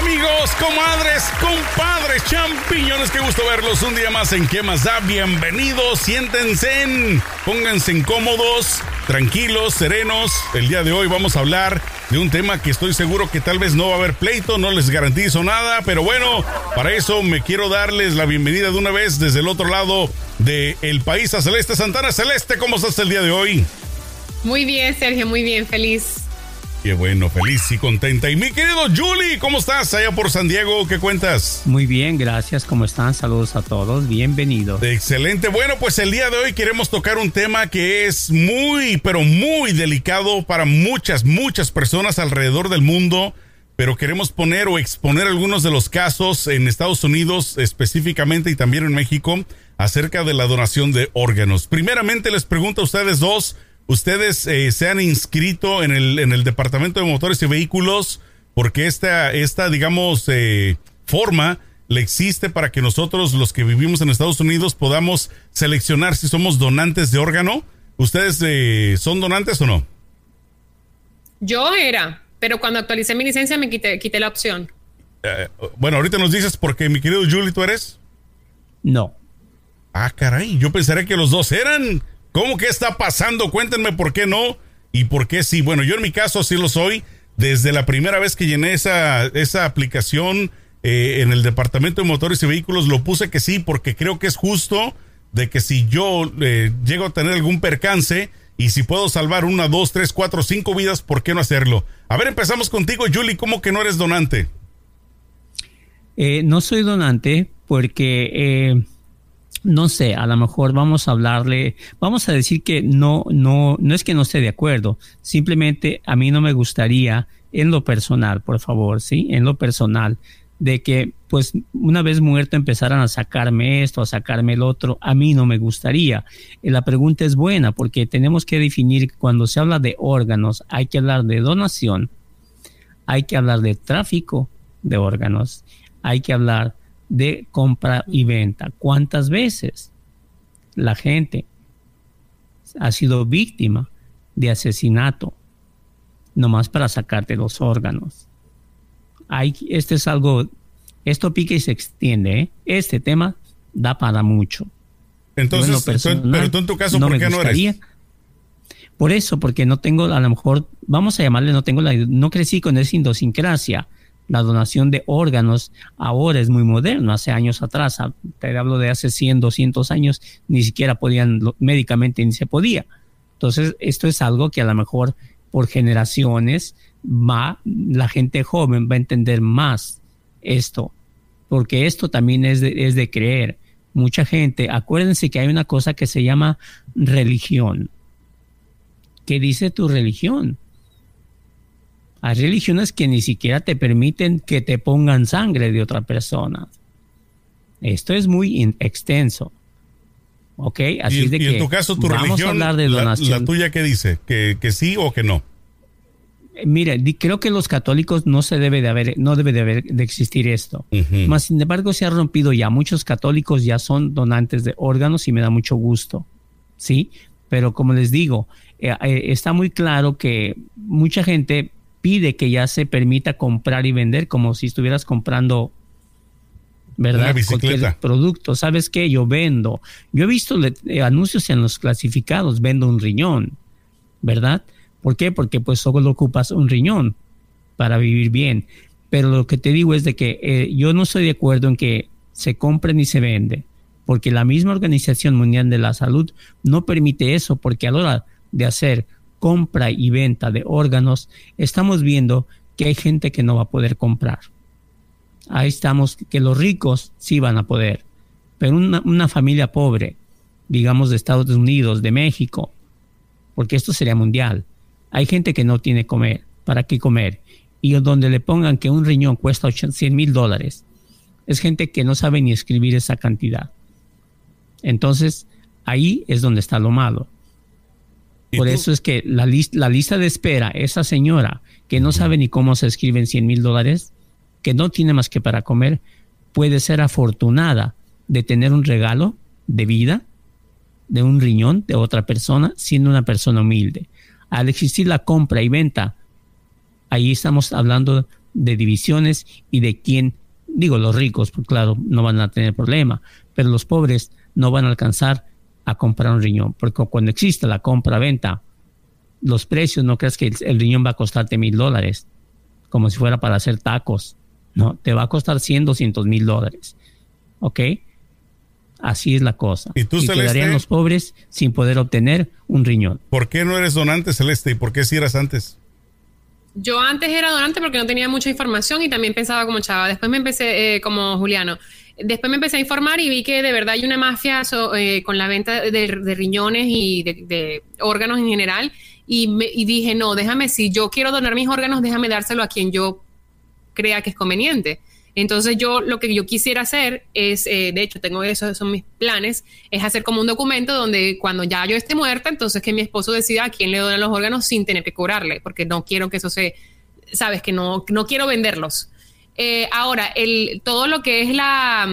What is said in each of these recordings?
Amigos, comadres, compadres, champiñones, qué gusto verlos un día más en ¿Qué más da? Bienvenidos, siéntense, en, pónganse cómodos, tranquilos, serenos. El día de hoy vamos a hablar de un tema que estoy seguro que tal vez no va a haber pleito, no les garantizo nada, pero bueno, para eso me quiero darles la bienvenida de una vez desde el otro lado del país a Celeste Santana. Celeste, ¿cómo estás el día de hoy? Muy bien, Sergio, muy bien, feliz. Qué bueno, feliz y contenta. Y mi querido Julie, ¿cómo estás allá por San Diego? ¿Qué cuentas? Muy bien, gracias. ¿Cómo están? Saludos a todos. Bienvenidos. Excelente. Bueno, pues el día de hoy queremos tocar un tema que es muy, pero muy delicado para muchas, muchas personas alrededor del mundo. Pero queremos poner o exponer algunos de los casos en Estados Unidos específicamente y también en México acerca de la donación de órganos. Primeramente les pregunto a ustedes dos ustedes eh, se han inscrito en el, en el Departamento de Motores y Vehículos porque esta, esta digamos, eh, forma le existe para que nosotros, los que vivimos en Estados Unidos, podamos seleccionar si somos donantes de órgano. ¿Ustedes eh, son donantes o no? Yo era, pero cuando actualicé mi licencia me quité, quité la opción. bueno, ahorita nos dices porque mi querido Julie, ¿tú eres? No. Ah, caray, yo pensaría que los dos eran. ¿Cómo que está pasando? Cuéntenme por qué no y por qué sí. Bueno, yo en mi caso sí lo soy. Desde la primera vez que llené esa, esa aplicación eh, en el Departamento de Motores y Vehículos, lo puse que sí, porque creo que es justo de que si yo eh, llego a tener algún percance y si puedo salvar una, dos, tres, cuatro, cinco vidas, ¿por qué no hacerlo? A ver, empezamos contigo, Julie. ¿Cómo que no eres donante? Eh, no soy donante porque no sé, a lo mejor vamos a hablarle, vamos a decir que no, no, no es que no esté de acuerdo, simplemente a mí no me gustaría en lo personal, por favor, sí, en lo personal, de que pues una vez muerto empezaran a sacarme esto, a sacarme el otro, a mí no me gustaría. La pregunta es buena porque tenemos que definir cuando se habla de órganos, hay que hablar de donación, hay que hablar de tráfico de órganos, hay que hablar de compra y venta. ¿Cuántas veces la gente ha sido víctima de asesinato nomás para sacarte los órganos? Hay, este es algo, esto pica y se extiende. ¿eh? Este tema da para mucho. Entonces, pero tú en tu caso, ¿por qué no eres? Por eso, porque no tengo, a lo mejor, vamos a llamarle, no tengo la, no crecí con esa idiosincrasia la donación de órganos ahora es muy moderno. Hace años atrás, te hablo de hace 100, 200 años, ni siquiera podían, médicamente ni se podía. Entonces, esto es algo que a lo mejor por generaciones va, la gente joven va a entender más esto, porque esto también es de, es de creer. Mucha gente, acuérdense que hay una cosa que se llama religión. ¿Qué dice tu religión? Hay religiones que ni siquiera te permiten que te pongan sangre de otra persona. Esto es muy extenso. ¿Ok? Así de que en tu caso, tu religión, de La, tuya qué dice? ¿Que, sí o que no? Mire, creo que los católicos no se debe de haber, no debe de haber de existir esto. Más sin embargo, se ha rompido ya. Muchos católicos ya son donantes de órganos y me da mucho gusto. ¿Sí? Pero como les digo, eh, eh, está muy claro que mucha gente pide que ya se permita comprar y vender como si estuvieras comprando ¿verdad? Cualquier producto. ¿Sabes qué? Yo vendo. Yo he visto eh, anuncios en los clasificados, vendo un riñón, ¿verdad? ¿Por qué? Porque pues solo ocupas un riñón para vivir bien. Pero lo que te digo es de que eh, yo no estoy de acuerdo en que se compre ni se vende, porque la misma Organización Mundial de la Salud no permite eso, porque a la hora de hacer compra y venta de órganos, estamos viendo que hay gente que no va a poder comprar. Ahí estamos, que los ricos sí van a poder, pero una, familia pobre, digamos de Estados Unidos, de México, porque esto sería mundial. Hay gente que no tiene comer, para qué comer, y donde le pongan que un riñón cuesta 100 mil dólares, es gente que no sabe ni escribir esa cantidad. Entonces, ahí es donde está lo malo. Por eso es que la, la lista de espera, esa señora que no sabe ni cómo se escriben 100 mil dólares, que no tiene más que para comer, puede ser afortunada de tener un regalo de vida, de un riñón de otra persona, siendo una persona humilde. Al existir la compra y venta, ahí estamos hablando de divisiones y de quién, digo los ricos, pues claro, no van a tener problema, pero los pobres no van a alcanzar a comprar un riñón, porque cuando existe la compra-venta, los precios, no creas que el, el riñón va a costarte mil dólares, como si fuera para hacer tacos, no, te va a costar 100, 200 mil dólares, ¿ok? Así es la cosa. ¿Y tú, quedarían los pobres sin poder obtener un riñón. ¿Por qué no eres donante, Celeste? ¿Y por qué si eras antes? Yo antes era donante porque no tenía mucha información y también pensaba como chava. Después me empecé eh, como Juliano. Después me empecé a informar y vi que de verdad hay una mafia eh, con la venta de, riñones y de, órganos en general. Y, me, y dije, no, déjame, si yo quiero donar mis órganos, déjame dárselo a quien yo crea que es conveniente. Entonces yo lo que yo quisiera hacer es, eh, de hecho tengo eso, son mis planes, es hacer como un documento donde cuando ya yo esté muerta, entonces que mi esposo decida a quién le donan los órganos sin tener que cobrarle, porque no quiero que eso se, sabes, que no, no quiero venderlos. Eh, ahora, el, todo lo que es la,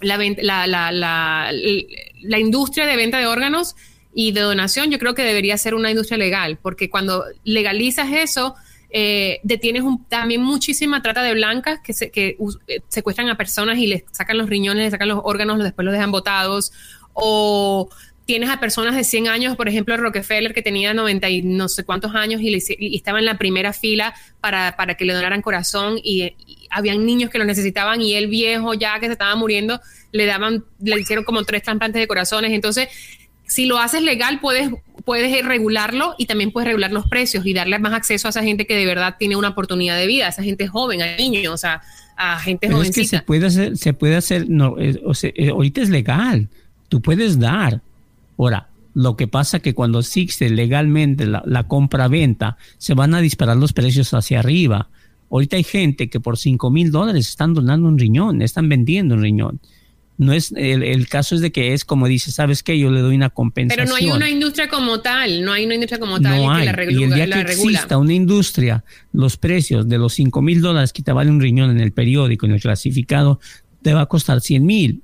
la, la, industria de venta de órganos y de donación, yo creo que debería ser una industria legal, porque cuando legalizas eso, eh, detienes también muchísima trata de blancas que, se, que eh, secuestran a personas y les sacan los riñones, les sacan los órganos, después los dejan botados. O tienes a personas de 100 años, por ejemplo, Rockefeller, que tenía 90 y no sé cuántos años y, estaba en la primera fila para, para que le donaran corazón y, habían niños que lo necesitaban y él viejo ya que se estaba muriendo, le daban, le hicieron como tres trasplantes de corazones. Entonces, si lo haces legal, puedes, puedes regularlo y también puedes regular los precios y darle más acceso a esa gente que de verdad tiene una oportunidad de vida, a esa gente joven, a niños, o sea, a gente joven. Es que se puede hacer, se puede hacer, no, o sea, eh, ahorita es legal, tú puedes dar. Ahora, lo que pasa que cuando existe legalmente la, la compra-venta, se van a disparar los precios hacia arriba. Ahorita hay gente que por 5 mil dólares están donando un riñón, están vendiendo un riñón no es el, caso es de que es como dice, ¿sabes qué? Yo le doy una compensación. Pero no hay una industria como tal, no hay una industria como tal que la regula. Y el día que exista una industria, los precios de los 5 mil dólares que te vale un riñón en el periódico, en el clasificado, te va a costar 100 mil.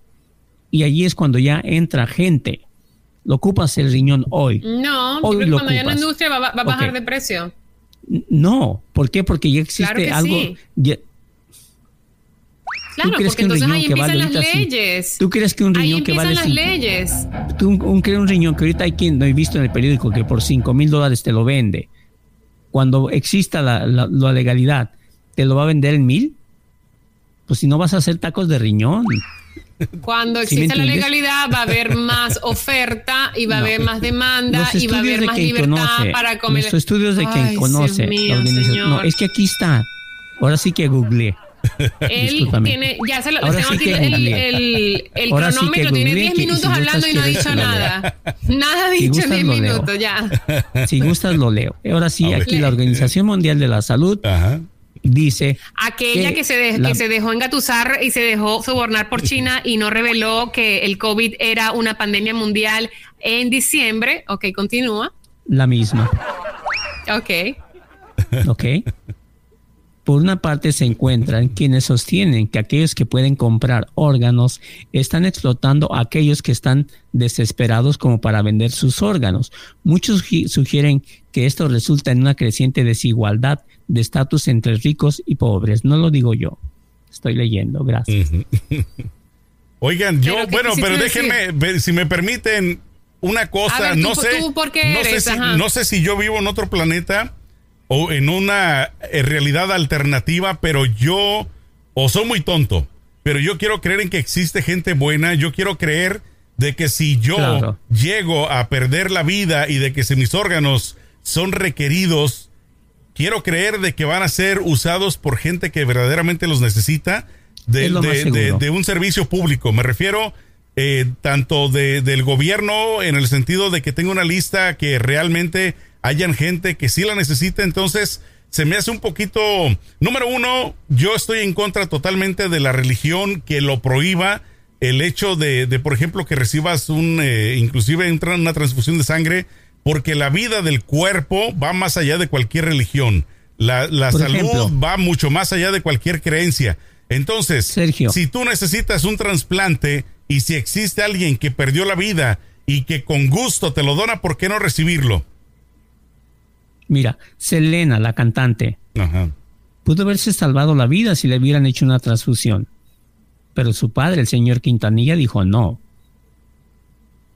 Y allí es cuando ya entra gente. Lo ocupas el riñón hoy. No, hoy cuando ya la industria va, a bajar de precio. No, ¿por qué? Porque ya existe algo. Claro, porque entonces ahí empiezan las leyes. ¿Tú crees que un riñón que vale las leyes. ¿Tú un, un, riñón que ahorita hay quien no he visto en el periódico que por 5 mil dólares te lo vende? Cuando exista la, la, legalidad, ¿te lo va a vender en mil? Pues si no vas a hacer tacos de riñón. Cuando exista la legalidad va a haber más oferta y va a haber más demanda y va a haber más libertad para comer. Los estudios de quien conoce No, es que aquí está. Ahora sí que googleé. Él tiene, ya se lo, tengo aquí el, el, cronómetro, tiene 10 minutos hablando y no ha dicho nada. Nada ha dicho en 10 minutos, ya. Si gustas, lo leo. Ahora sí, aquí la Organización Mundial de la Salud dice. Aquella que, se que se dejó engatusar y se dejó sobornar por China y no reveló que el COVID era una pandemia mundial en diciembre. Ok, continúa. La misma. Ok. Ok. Por una parte se encuentran quienes sostienen que aquellos que pueden comprar órganos están explotando a aquellos que están desesperados como para vender sus órganos. Muchos sugieren que esto resulta en una creciente desigualdad de estatus entre ricos y pobres. No lo digo yo, estoy leyendo, gracias. Oigan, yo, bueno, pero déjenme, si me permiten, una cosa, no sé, no sé si yo vivo en otro planeta o en una eh, realidad alternativa, pero yo o soy muy tonto, pero yo quiero creer en que existe gente buena, yo quiero creer de que si yo llego a perder la vida y de que si mis órganos son requeridos, quiero creer de que van a ser usados por gente que verdaderamente los necesita de, de, un servicio público. Me refiero eh, tanto de, del gobierno en el sentido de que tenga una lista que realmente hayan gente que sí la necesita, entonces se me hace un poquito, número uno, yo estoy en contra totalmente de la religión que lo prohíba, el hecho de, de por ejemplo, que recibas un, eh, inclusive una transfusión de sangre, porque la vida del cuerpo va más allá de cualquier religión. La, la salud va mucho más allá de cualquier creencia. Entonces, Sergio. si tú necesitas un trasplante y si existe alguien que perdió la vida y que con gusto te lo dona, ¿por qué no recibirlo? Mira, Selena, la cantante, pudo haberse salvado la vida si le hubieran hecho una transfusión. Pero su padre, el señor Quintanilla, dijo no.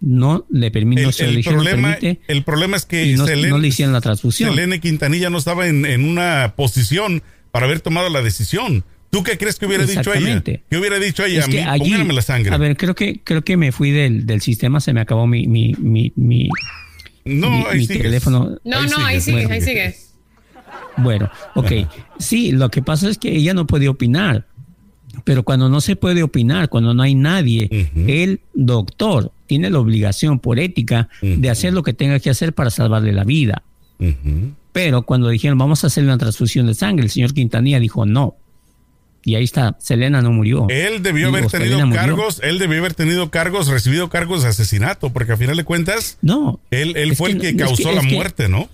No le permite, el, problema, el problema es que no, le hicieron la transfusión. Selena Quintanilla no estaba en, en, una posición para haber tomado la decisión. ¿Tú qué crees que hubiera dicho ella? ¿Qué hubiera dicho ella? Es que a mí, la sangre. A ver, creo que, creo que me fui del, del sistema, se me acabó mi, mi, mi, mi, no, ahí teléfono. No, no, ahí sigue, ahí sigue. Bueno, ok. Sí, lo que pasa es que ella no puede opinar. Pero cuando no se puede opinar, cuando no hay nadie, el doctor tiene la obligación por ética de hacer lo que tenga que hacer para salvarle la vida. Pero cuando dijeron vamos a hacer una transfusión de sangre, el señor Quintanilla dijo no. Y ahí está, Selena no murió. Él debió haber tenido cargos, él debió haber tenido cargos, recibido cargos de asesinato, porque a final de cuentas, no, él, él fue el que causó la muerte, ¿no?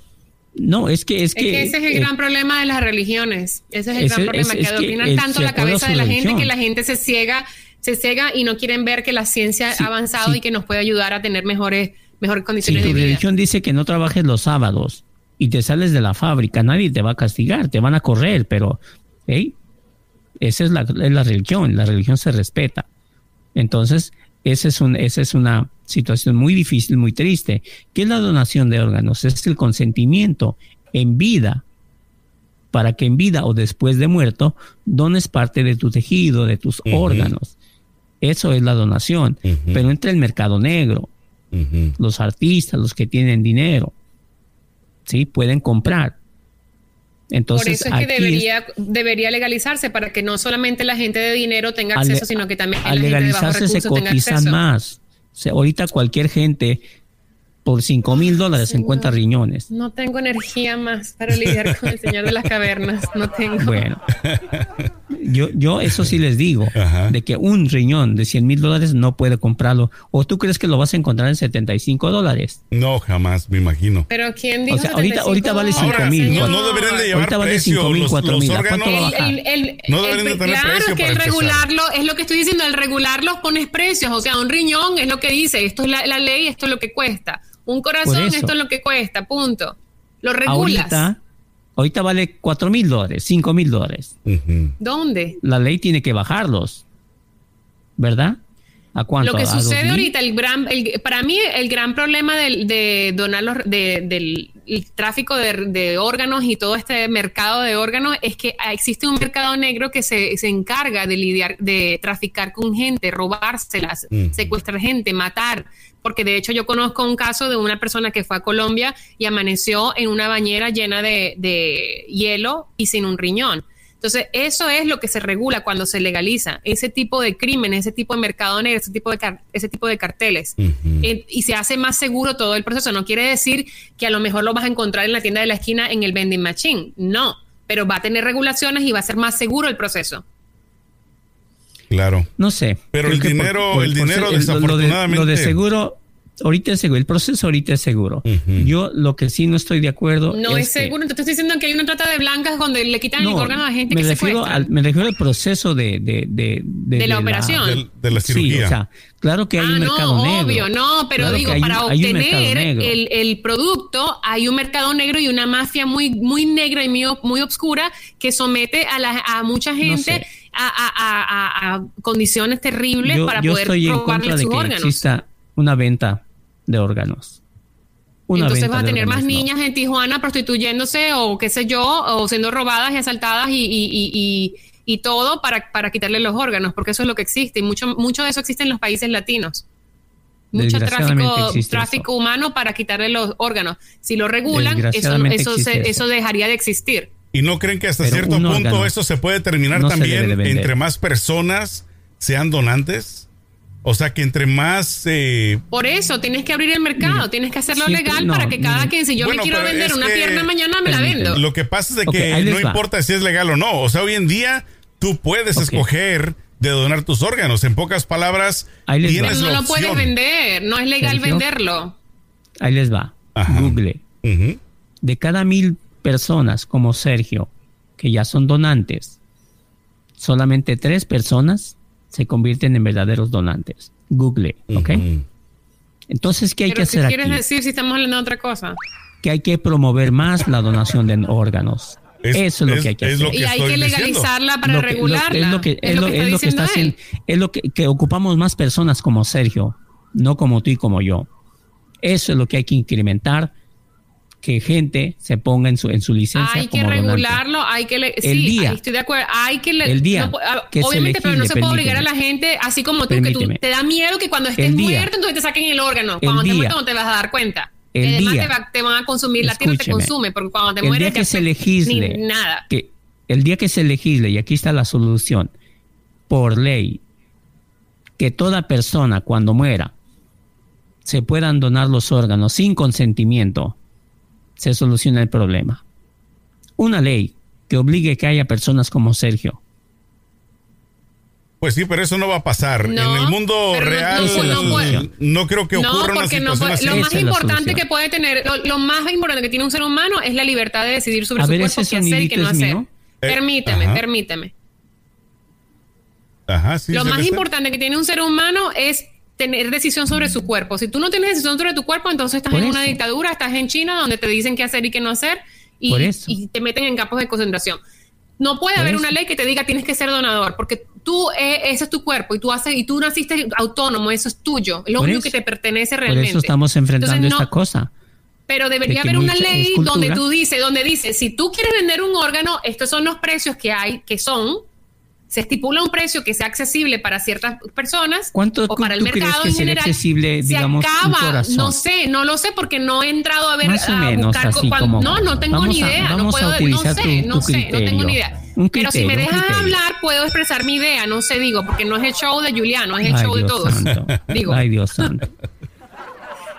No, es que es, que, ese es el gran problema de las religiones. Ese es el gran problema, que adoctrinan tanto la cabeza de la gente que la gente se ciega, se ciega y no quieren ver que la ciencia ha avanzado y que nos puede ayudar a tener mejores, mejores condiciones de vida. Si tu religión dice que no trabajes los sábados y te sales de la fábrica, nadie te va a castigar, te van a correr, pero hey, esa es la, religión, la religión se respeta. Entonces, esa es, un, esa es una situación muy difícil, muy triste. ¿Qué es la donación de órganos? Es el consentimiento en vida para que en vida o después de muerto dones parte de tu tejido, de tus órganos. Eso es la donación. Pero entra el mercado negro. Los artistas, los que tienen dinero, ¿sí? Pueden comprar. Entonces, Por eso es que debería, debería legalizarse para que no solamente la gente de dinero tenga acceso, sino que también al legalizarse se cotizan más. ahorita cualquier gente por 5 mil dólares se encuentra riñones. No tengo energía más para lidiar con el señor de las cavernas. No tengo. Bueno, yo, yo eso sí les digo, de que un riñón de 100 mil dólares no puede comprarlo. ¿O tú crees que lo vas a encontrar en 75 dólares? No, jamás, me imagino. Pero ¿quién dijo? O sea, ahorita, ahorita vale 5 mil. No, no, deberían de llevar ahorita vale 5 mil, 4 mil. No deberían de tener claro precio que el regularlo, es lo que estoy diciendo, el regularlos pones precios. O sea, un riñón es lo que dice, esto es la, la ley, esto es lo que cuesta. Un corazón, esto es lo que cuesta, punto. Lo regulas. Ahorita, ahorita vale 4 mil dólares, 5 mil dólares. ¿Dónde? La ley tiene que bajarlos, ¿verdad? ¿A cuánto? Lo que sucede ahorita, el gran, para mí el gran problema del, de donar los, del tráfico de, órganos y todo este mercado de órganos es que existe un mercado negro que se, se encarga de lidiar, de traficar con gente, robárselas, secuestrar gente, matar porque de hecho yo conozco un caso de una persona que fue a Colombia y amaneció en una bañera llena de, hielo y sin un riñón. Entonces, eso es lo que se regula cuando se legaliza, ese tipo de crímenes, ese tipo de mercado negro, ese tipo de, ese tipo de carteles. y se hace más seguro todo el proceso. No quiere decir que a lo mejor lo vas a encontrar en la tienda de la esquina en el vending machine. No, pero va a tener regulaciones y va a ser más seguro el proceso. Claro. No sé. Pero el dinero, el dinero desafortunadamente. Lo de, seguro, ahorita es seguro, el proceso ahorita es seguro. Yo lo que sí no estoy de acuerdo. No es, seguro, entonces estoy diciendo que hay una trata de blancas donde le quitan el órgano a gente me que refiero al, Me refiero al proceso de, de, de, de, la operación. De, la cirugía. Sí, o sea, claro que hay un ah, mercado no, negro. Obvio, no, pero digo, para obtener el, el, producto hay un mercado negro y una mafia muy, muy negra y muy, muy obscura que somete a, la, a mucha gente. A, a, a, condiciones terribles para poder estoy en contra de que exista una venta de órganos. Entonces va a tener más niñas en Tijuana prostituyéndose o qué sé yo, o siendo robadas y asaltadas y, y, y, y todo para, para quitarle los órganos, porque eso es lo que existe y mucho, mucho de eso existe en los países latinos. Mucho tráfico, tráfico humano para quitarle los órganos. Si lo regulan, eso, eso, eso. dejaría de existir. ¿Y no creen que hasta cierto punto eso se puede terminar también entre más personas sean donantes? O sea que entre más... Eh, Por eso, tienes que abrir el mercado, tienes que hacerlo legal para que cada quien, si yo me quiero vender una pierna mañana, me la vendo. Lo que pasa es de que no importa si es legal o no. O sea, hoy en día tú puedes escoger de donar tus órganos. En pocas palabras, tienes no lo puedes vender, no es legal venderlo. Ahí les va. Google. De cada mil personas como Sergio, que ya son donantes, solamente tres personas se convierten en verdaderos donantes. Google, ¿ok? Entonces, ¿qué hay que hacer ¿qué quieres decir si estamos hablando de otra cosa? Que hay que promover más la donación de órganos. Eso es, lo que hay que hacer. y hay que legalizarla para regularla. es lo que, es lo, que está haciendo. Es lo que, ocupamos más personas como Sergio, no como tú y como yo. Eso es lo que hay que incrementar que gente se ponga en su, en su licencia. Hay que regularlo, hay que... Le, el día, estoy de acuerdo, hay que... el día ah, obviamente, pero no se puede obligar a la gente, así como tú, que tú te da miedo que cuando estés muerto, entonces te saquen el órgano. Cuando te muerto no te vas a dar cuenta. El Además día, te, van a consumir, la tierra te consume, porque cuando te el mueres... Día que se legisle, nada. Que el día que se legisle, y aquí está la solución, por ley, que toda persona cuando muera se puedan donar los órganos sin consentimiento, se soluciona el problema. Una ley que obligue que haya personas como Sergio. Pues sí, pero eso no va a pasar. en el mundo real no, creo que ocurra una situación así. Lo más importante que puede tener, lo, más importante que tiene un ser humano es la libertad de decidir sobre su cuerpo, qué hacer y qué no hacer. Eh, permíteme, permíteme. Ajá, sí, lo más importante que tiene un ser humano es tener decisión sobre su cuerpo. Si tú no tienes decisión sobre tu cuerpo, entonces estás en una dictadura, estás en China donde te dicen qué hacer y qué no hacer y, te meten en campos de concentración. No puede haber una ley que te diga tienes que ser donador, porque tú, eh, ese es tu cuerpo y tú haces y tú naciste autónomo, eso es tuyo, lo único que te pertenece realmente. Por eso estamos enfrentando esta cosa. Pero debería haber una ley donde tú dices, donde dice, si tú quieres vender un órgano, estos son los precios que hay, que son, se estipula un precio que sea accesible para ciertas personas ¿Cuánto o para el mercado en general. Accesible, digamos, se acaba, no sé, no lo sé porque no he entrado a ver Más o menos, así como, no, no tengo ni idea, no puedo, no sé, no sé, no tengo ni idea. Pero si me dejas hablar, puedo expresar mi idea, no sé, digo, porque no es el show de Juliano, es el show de todos. Digo. Ay, Dios santo.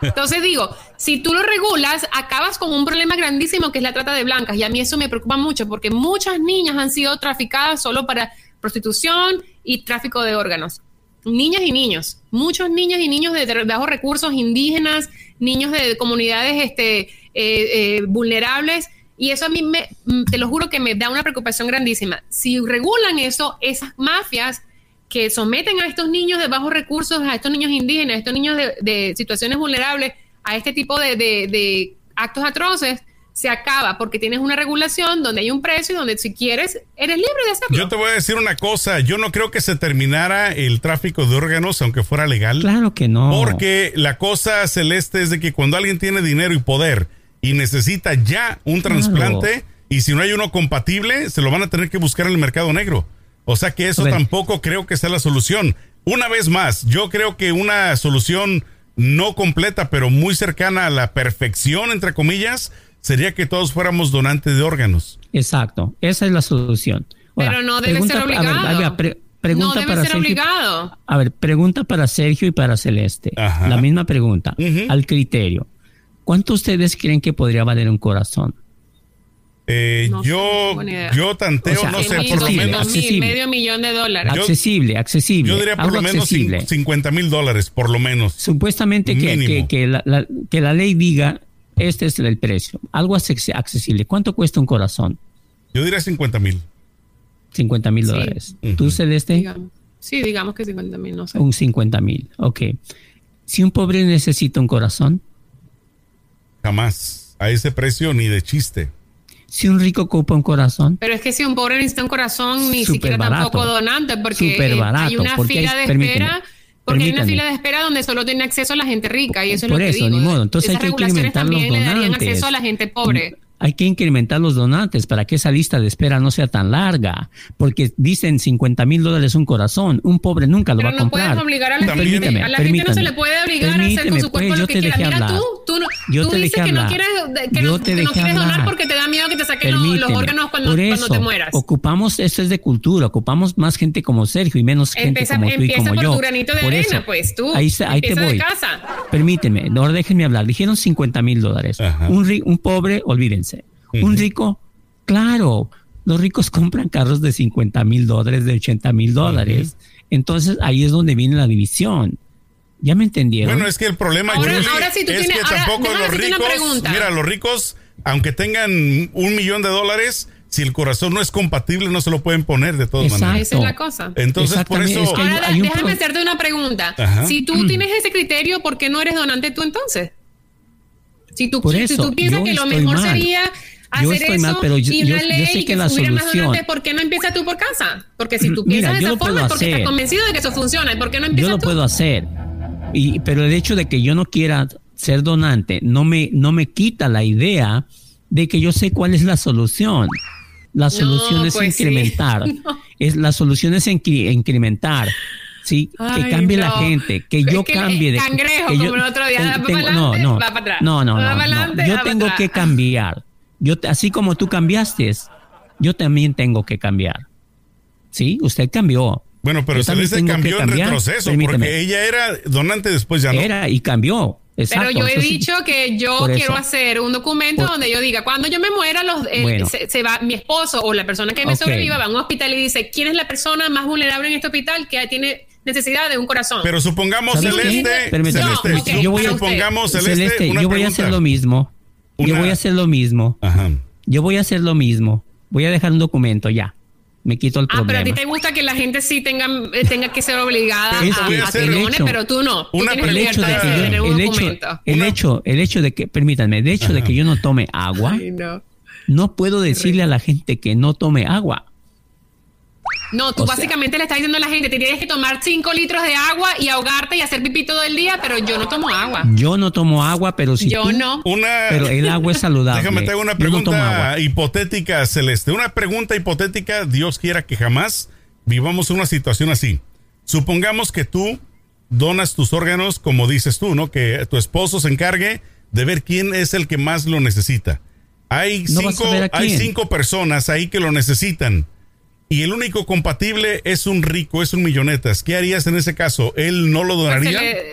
Entonces digo, si tú lo regulas, acabas con un problema grandísimo que es la trata de blancas. Y a mí eso me preocupa mucho porque muchas niñas han sido traficadas solo para prostitución y tráfico de órganos. Niñas y niños, muchos niños y niños de, bajos recursos, indígenas, niños de comunidades este, eh, eh, vulnerables. Y eso a mí, me, mm, te lo juro que me da una preocupación grandísima. Si regulan eso, esas mafias que someten a estos niños de bajos recursos, a estos niños indígenas, a estos niños de, situaciones vulnerables, a este tipo de actos atroces, se acaba porque tienes una regulación donde hay un precio y donde si quieres eres libre de hacerlo. Yo te voy a decir una cosa, yo no creo que se terminara el tráfico de órganos aunque fuera legal. Claro que no. Porque la cosa celeste es de que cuando alguien tiene dinero y poder y necesita ya un trasplante y si no hay uno compatible, se lo van a tener que buscar en el mercado negro. O sea que eso tampoco creo que sea la solución. Una vez más, yo creo que una solución no completa, pero muy cercana a la perfección, entre comillas, sería que todos fuéramos donantes de órganos. Exacto, esa es la solución. Pero no debe ser obligado. pregunta no debe ser obligado. A ver, pregunta para Sergio y para Celeste. La misma pregunta, al criterio. ¿Cuánto ustedes creen que podría valer un corazón? Eh, yo, yo tanteo, no sé, por lo menos accesible. medio millón de dólares. accesible, accesible. Yo diría por lo menos 50 mil dólares, por lo menos. Supuestamente que, que, la, que la ley diga este es el precio. Algo accesible. ¿Cuánto cuesta un corazón? Yo diría 50 mil. 50 mil dólares. ¿Tú, Celeste? Sí, digamos que 50 mil, no sé. Un 50 mil, ok. Si un pobre necesita un corazón. Jamás. A ese precio ni de chiste. Si un rico ocupa un corazón. Pero es que si un pobre necesita un corazón, ni siquiera tampoco donante, porque hay una fila de espera porque hay una fila de espera donde solo tiene acceso la gente rica y eso es lo que digo. Ni modo. Entonces hay que incrementar los donantes. acceso a la gente pobre. Hay que incrementar los donantes para que esa lista de espera no sea tan larga. Porque dicen 50 mil dólares un corazón. Un pobre nunca lo va a comprar. Puedes obligar a la, gente, a la gente no se le puede obligar a hacer con su cuerpo pues, lo que quiera. Mira tú, tú, no- Yo tú te dices que no hablar. quieres, que Yo no, que no quieres donar hablar. porque te da miedo que te saquen los, órganos cuando, Por cuando eso, te mueras. ocupamos, esto es de cultura, ocupamos más gente como Sergio y menos gente Empieza, como tú y empieza como por yo. tu granito de Por arena, eso, pues tú. Ahí, ahí te voy. Permíteme, ahora déjenme hablar. Dijeron 50 mil dólares. Un pobre, olvídense. Un rico, claro, los ricos compran carros de 50 mil dólares, de 80 mil dólares. Entonces ahí es donde viene la división. ¿Ya me entendieron? Bueno, es que el problema Ahora- ahora sí tú es tienes- que ahora, tampoco los ricos, mira, los ricos, aunque tengan un millón de dólares, si el corazón no es compatible, no se lo pueden poner de todas Exacto. maneras. Esa es la cosa. Entonces, por eso, es que hay- Ahora, hay un déjame hacerte una pregunta. Ajá. Si tú tienes ese criterio, ¿por qué no eres donante tú entonces? Si tú, Por si eso, tú piensas que lo mejor mal. sería Yo hacer estoy eso mal, pero yo- y una yo- yo ley sé que que, la más solución- donantes, ¿por qué no empiezas tú por casa? Porque si tú Mira, piensas de yo esa lo puedo forma es porque hacer. estás convencido de que eso funciona. ¿Y por qué no yo empiezas lo tú? puedo hacer. Y, pero el hecho de que yo no quiera ser donante no me, no me quita la idea de que yo sé cuál es la solución. La solución es pues sí. incrementar. No. Es, la solución es incre- incrementar. Sí, Ay, que cambie la no. gente, que Es yo que cambie de cangrejo, que yo- como el otro día, ten- va para tengo- no, adelante, no, va para atrás. no, no, Va no, para no. adelante, Yo tengo que cambiar. Yo así como tú cambiaste, yo también tengo que cambiar. Sí, usted cambió. bueno, pero tengo que cambió en retroceso, Permíteme. porque ella era donante después ya no. Era y cambió. Exacto. Pero yo he Entonces, dicho que yo por eso. quiero hacer un documento Por- donde yo diga, cuando yo me muera, los, eh, Bueno. se, se va mi esposo o la persona que me Ok. sobreviva va a un hospital y dice, ¿quién es la persona más vulnerable en este hospital que tiene necesidad de un corazón? Pero supongamos. Celeste. Celeste, No, yo voy a- supongamos, Celeste, yo voy a hacer lo mismo. Yo voy a hacer lo mismo. Ajá. Yo voy a hacer lo mismo. Voy a dejar un documento ya. Me quito el Ah, pero a ti problema. te gusta que la gente sí tenga, eh, tenga que ser obligada Es a, a el pero tú no. Tú una tienes el hecho libertad de que yo, tener un el hecho, documento. el Una- hecho, el hecho de que, permítanme, de hecho de que yo no tome agua, Ay, no. no puedo decirle a la gente que no tome agua. No, tú O sea- básicamente le estás diciendo a la gente, te tienes que tomar 5 litros de agua y ahogarte y hacer pipí todo el día, pero yo no tomo agua. Yo no tomo agua, pero si yo tú- no. Una, Pero el agua es saludable. Déjame te hago una no pregunta hipotética, Celeste. Una pregunta hipotética, Dios quiera que jamás vivamos una situación así. Supongamos que tú donas tus órganos, como dices tú, ¿no? Que tu esposo se encargue de ver quién es el que más lo necesita. Hay, No cinco, hay cinco personas ahí que lo necesitan. Y el único compatible es un rico, es un millonetas. ¿Qué harías en ese caso? ¿Él no lo Pues se, donaría? le,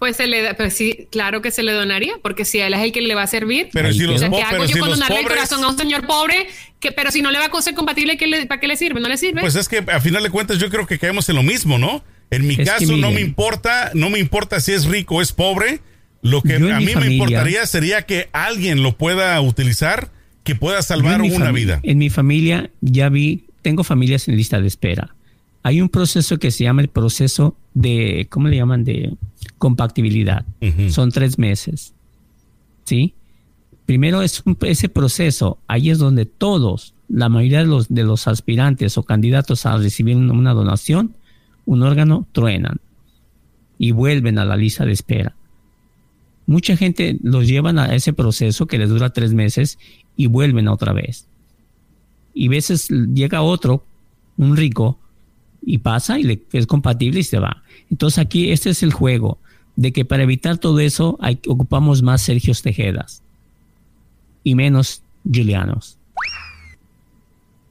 pues se le da, pues sí, claro que se le donaría, porque si a él es el que le va a servir. Pero si los, quedó. po- ¿Qué hago yo si con donarle el corazón a un señor pobre? Que, pero si no le va a ser compatible, ¿qué le- ¿para qué le sirve? ¿No le sirve? Pues es que a final de cuentas yo creo que caemos en lo mismo, ¿no? En mi Es caso no me importa, no me importa si es rico o es pobre. Lo que Yo a mí me importaría sería que alguien lo pueda utilizar, que pueda salvar una vida. En mi familia ya vi, tengo familias en lista de espera. Hay un proceso que se llama el proceso de, ¿cómo le llaman? De compatibilidad. Son tres meses. ¿Sí? Primero es un- ese proceso, ahí es donde todos, la mayoría de los, de los aspirantes o candidatos a recibir una- una donación, un órgano, truenan y vuelven a la lista de espera. Mucha gente los llevan a ese proceso que les dura tres meses y vuelven otra vez. Y veces llega otro, un rico, y pasa y le, es compatible y se va. Entonces aquí este es el juego de que para evitar todo eso hay, ocupamos más Sergio Tejedas y menos Julianos.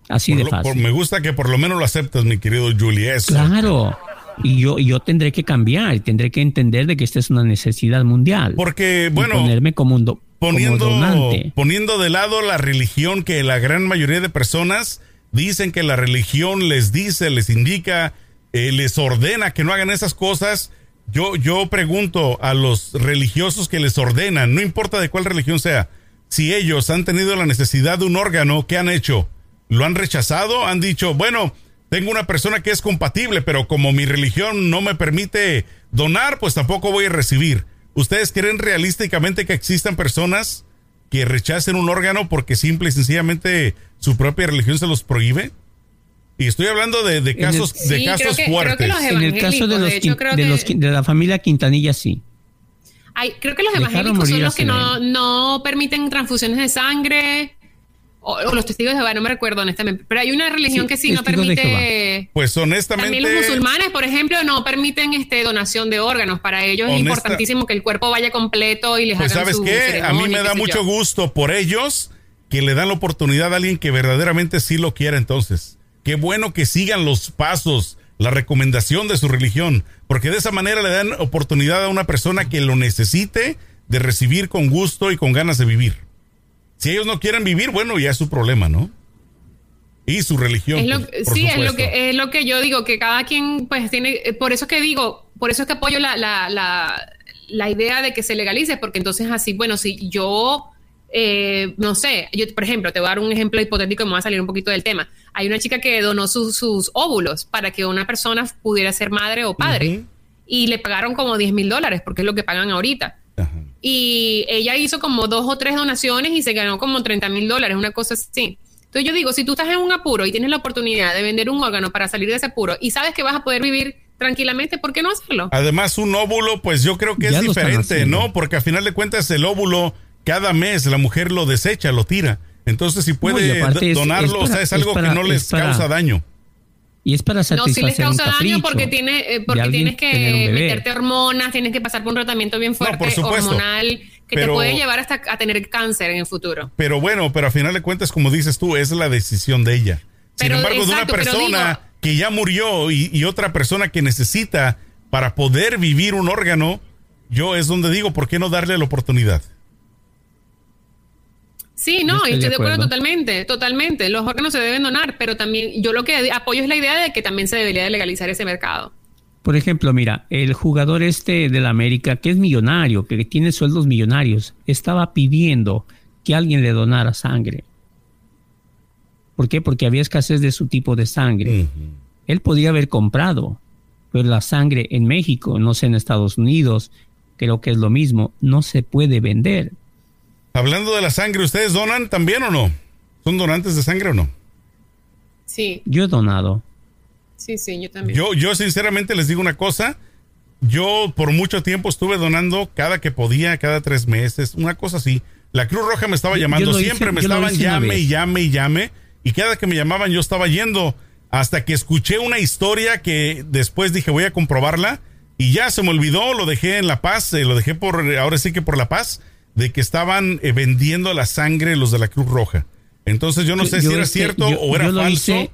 Así Por de lo- por- fácil. me gusta que por lo menos lo aceptas, mi querido Julie. Eso. Claro. Y yo, y yo tendré que cambiar, tendré que entender de que esta es una necesidad mundial. Porque, Y bueno, ponerme como un do- como poniendo, donante. poniendo de lado la religión que la gran mayoría de personas dicen que la religión les dice, les indica, eh, les ordena que no hagan esas cosas. Yo, yo pregunto a los religiosos que les ordenan, no importa de cuál religión sea, si ellos han tenido la necesidad de un órgano, ¿qué han hecho? ¿Lo han rechazado? Han dicho, bueno, tengo una persona que es compatible, pero como mi religión no me permite donar, pues tampoco voy a recibir. ¿Ustedes creen realísticamente que existan personas que rechacen un órgano porque simple y sencillamente su propia religión se los prohíbe? Y estoy hablando de, de el- casos, de Sí, casos que- fuertes. En el caso de los, de hecho, quin- creo de, que- los quin- de la familia Quintanilla, sí. Ay, creo que los Dejaron evangélicos son los que no, no permiten transfusiones de sangre o, o los testigos de Jehová, no me recuerdo honestamente, pero hay una religión Sí, que sí no permite... Pues honestamente. También los musulmanes, por ejemplo, no permiten este donación de órganos. Para ellos es importantísimo que el cuerpo vaya completo y les Pues hagan sabes su qué, a mí me da mucho yo. gusto por ellos que le dan la oportunidad a alguien que verdaderamente sí lo quiera entonces. Qué bueno que sigan los pasos, la recomendación de su religión, porque de esa manera le dan oportunidad a una persona que lo necesite de recibir con gusto y con ganas de vivir. Si ellos no quieren vivir, bueno, ya es su problema, ¿no? Y su religión. Es lo- pues, por sí, es lo, que, es lo que yo digo, que cada quien pues tiene, por eso es que digo, por eso es que apoyo la, la, la, la idea de que se legalice, porque entonces así, bueno, si yo, eh, no sé, yo por ejemplo, te voy a dar un ejemplo hipotético y me voy a salir un poquito del tema. Hay una chica que donó sus- sus óvulos para que una persona pudiera ser madre o padre y le pagaron como 10 mil dólares, porque es lo que pagan ahorita. Ajá. Y ella hizo como dos o tres donaciones y se ganó como 30 mil dólares, una cosa así. Entonces yo digo, si tú estás en un apuro y tienes la oportunidad de vender un órgano para salir de ese apuro y sabes que vas a poder vivir tranquilamente, ¿por qué no hacerlo? Además, un óvulo, pues yo creo que Ya es diferente. ¿no? Porque a final de cuentas el óvulo, cada mes la mujer lo desecha, lo tira. Entonces, si puede es- donarlo, es o sea, es algo es para- que no les para- causa daño. Y es para No, satisfacer si les causa daño porque, tiene, eh, porque tienes que meterte hormonas, tienes que pasar por un tratamiento bien fuerte, supuesto. hormonal, que Pero- te puede llevar hasta a tener cáncer en el futuro. Pero bueno, pero a final de cuentas, como dices tú, es la decisión de ella. Sin Pero, embargo, de una persona digo- que ya murió y, y otra persona que necesita para poder vivir un órgano, yo es donde digo, ¿por qué no darle la oportunidad? Sí, no, estoy de acuerdo acuerdo. totalmente, totalmente. Los órganos se deben donar, pero también yo lo que apoyo es la idea de que también se debería de legalizar ese mercado. Por ejemplo, mira, el jugador este de la América, que es millonario, que tiene sueldos millonarios, estaba pidiendo que alguien le donara sangre. ¿Por qué? Porque había escasez de su tipo de sangre. Él podía haber comprado, pero la sangre en México, no sé en Estados Unidos, creo que es lo mismo, no se puede vender. Hablando de la sangre, ¿ustedes donan también o no? ¿Son donantes de sangre o no? Sí, Yo he donado. sí, sí, yo también. Yo, yo sinceramente les digo una cosa. Yo por mucho tiempo estuve donando cada que podía, cada tres meses, una cosa así. La Cruz Roja me estaba llamando, hice- siempre me estaban llame y llame y llame. Y cada que me llamaban yo estaba yendo. Hasta que escuché una historia que después dije voy a comprobarla. Y ya se me olvidó, lo dejé en La Paz, eh, lo dejé por, ahora sí que por La Paz, de que estaban eh, vendiendo la sangre los de la Cruz Roja. Entonces yo no sé Yo si era este, cierto yo- o era falso. hice-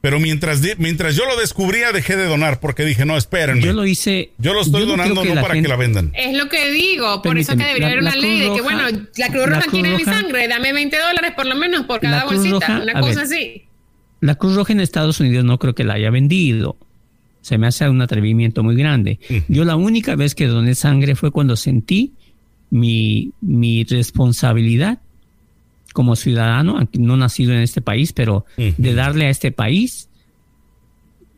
Pero mientras, mientras yo lo descubría, dejé de donar porque dije, no, espérenme. Yo lo hice. Yo lo estoy donando que no para gente- que la vendan. Es lo que digo, por eso es que debería la- haber una ley de que, bueno, la Cruz la Roja Cruz tiene mi sangre, dame 20 dólares por lo menos por cada bolsita, Roja, una cosa ver. así. La Cruz Roja en Estados Unidos no creo que la haya vendido. Se me hace un atrevimiento muy grande. Yo la única vez que doné sangre fue cuando sentí mi, mi responsabilidad como ciudadano, no nacido en este país, pero de darle a este país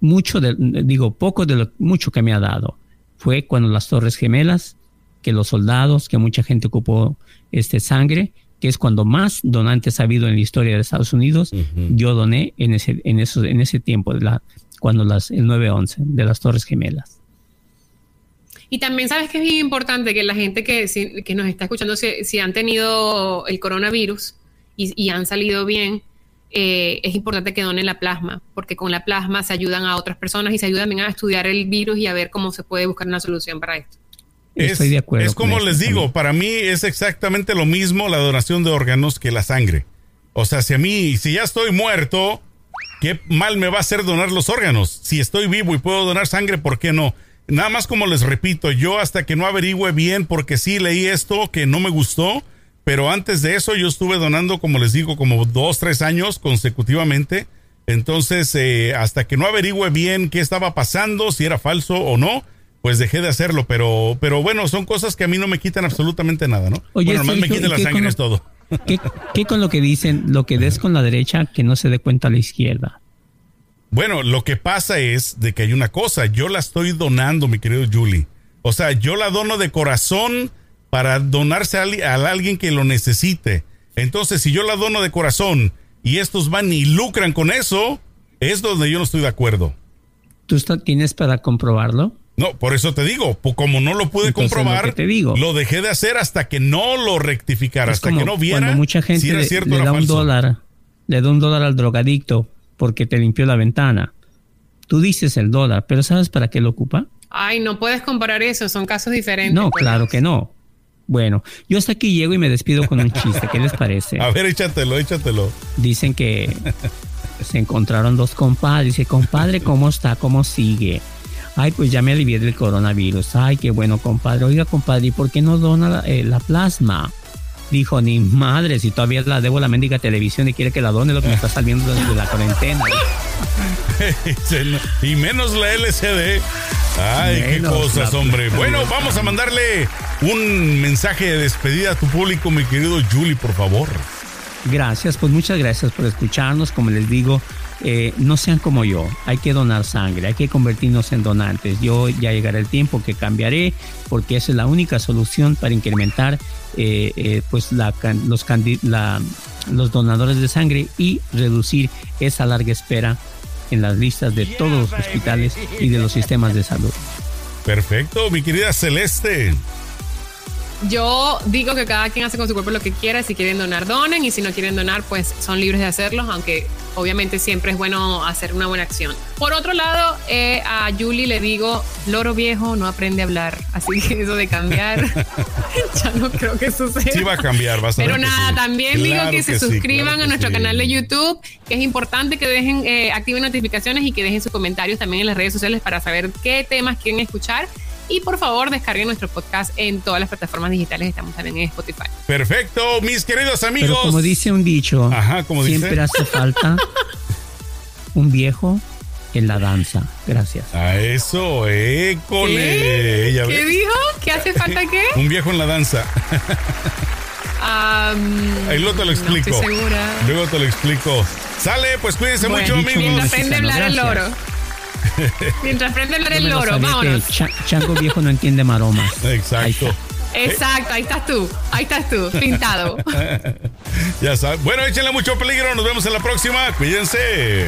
mucho, de, digo, poco de lo mucho que me ha dado. Fue cuando las Torres Gemelas, que los soldados, que mucha gente ocupó este sangre, que es cuando más donantes ha habido en la historia de Estados Unidos. Yo doné en ese, en eso, en ese tiempo, de la, cuando las, el 9-11, de las Torres Gemelas. Y también sabes que es bien importante que la gente que, si- que nos está escuchando, si, si han tenido el coronavirus y, y han salido bien, eh, es importante que donen la plasma, porque con la plasma se ayudan a otras personas y se ayudan también a estudiar el virus y a ver cómo se puede buscar una solución para esto. Estoy de acuerdo. Es como les digo, también. para mí es exactamente lo mismo la donación de órganos que la sangre. O sea, si a mí, si ya estoy muerto, ¿qué mal me va a hacer donar los órganos? Si estoy vivo y puedo donar sangre, ¿por qué no? Nada más como les repito, yo hasta que no averigüe bien, porque sí leí esto que no me gustó, pero antes de eso yo estuve donando, como les digo, como dos, tres años consecutivamente. Entonces, eh, hasta que no averigüe bien qué estaba pasando, si era falso o no, pues dejé de hacerlo. Pero, pero bueno, son cosas que a mí no me quitan absolutamente nada, ¿no? Oye, bueno, nomás me Sergio, quita ¿y la sangre, con lo- es todo. ¿Qué, qué con lo que dicen, lo que des con la derecha, que no se dé cuenta la izquierda? Bueno, lo que pasa es de que hay una cosa, yo la estoy donando, mi querido Julie. O sea, yo la dono de corazón para donarse a, alguien que lo necesite. Entonces, si yo la dono de corazón y estos van y lucran con eso, es donde yo no estoy de acuerdo. ¿Tú tienes para comprobarlo? No, por eso te digo, como no lo pude Entonces, comprobar, lo te digo. lo dejé de hacer hasta que no lo rectificara, hasta como que no viera cuando mucha gente si era le- cierto da un falso. dólar, le da un dólar al drogadicto porque te limpió la ventana. Tú dices el dólar, pero ¿sabes para qué lo ocupa? Ay, no puedes comparar eso, son casos diferentes. No, pues. claro que no. Bueno, yo hasta aquí llego y me despido con un chiste. ¿Qué les parece? A ver, échatelo, échatelo. Dicen que se encontraron dos compadres. Dice, compadre, ¿cómo está? ¿Cómo sigue? Ay, pues ya me alivié del coronavirus. Ay, qué bueno, compadre. Oiga, compadre, ¿y por qué no dona la, eh, la plasma? Dijo, ni madre, si todavía la debo la mendiga televisión y quiere que la done lo que me está saliendo desde la cuarentena. y menos la LCD. Ay, qué cosas, hombre. Bueno, vamos a mandarle un mensaje de despedida a tu público, mi querido Julie, por favor. Gracias, pues muchas gracias por escucharnos. Como les digo, eh, no sean como yo. Hay que donar sangre, hay que convertirnos en donantes. Yo ya llegará el tiempo que cambiaré porque esa es la única solución para incrementar eh, eh, pues los donadores de sangre y reducir esa larga espera en las listas de todos los hospitales y de los sistemas de salud. Perfecto, mi querida Celeste. Yo digo que cada quien hace con su cuerpo lo que quiera. Si quieren donar, donen. Y si no quieren donar, pues son libres de hacerlo. Aunque obviamente siempre es bueno hacer una buena acción. Por otro lado, eh, a Julie le digo: loro viejo no aprende a hablar. Así que eso de cambiar, ya no creo que suceda. Sí va a cambiar, vas a Pero nada, sí. también Claro digo que se sí, suscriban claro a nuestro sí. canal de YouTube, que es importante que dejen, eh, activen notificaciones y que dejen sus comentarios también en las redes sociales para saber qué temas quieren escuchar. Y por favor, descarguen nuestro podcast en todas las plataformas digitales. Estamos también en Spotify. Perfecto, mis queridos amigos. Pero como dice un dicho, Ajá, como dice. siempre hace falta un viejo en la danza. Gracias. A eso, école. ¿Qué? ¿Qué dijo? ¿Qué hace falta qué? Un viejo en la danza. Ahí luego te lo explico. No estoy segura. Luego te lo explico. Sale, pues cuídense Bueno, mucho, amigos. Aprende a hablar el Gracias. loro. Mientras aprende a hablar Yo el loro, vámonos. el cha- chango viejo no entiende maromas. Ahí Exacto. Exacto, ahí estás tú. Ahí estás tú, pintado. Ya sabes. Bueno, échenle mucho peligro. Nos vemos en la próxima. Cuídense.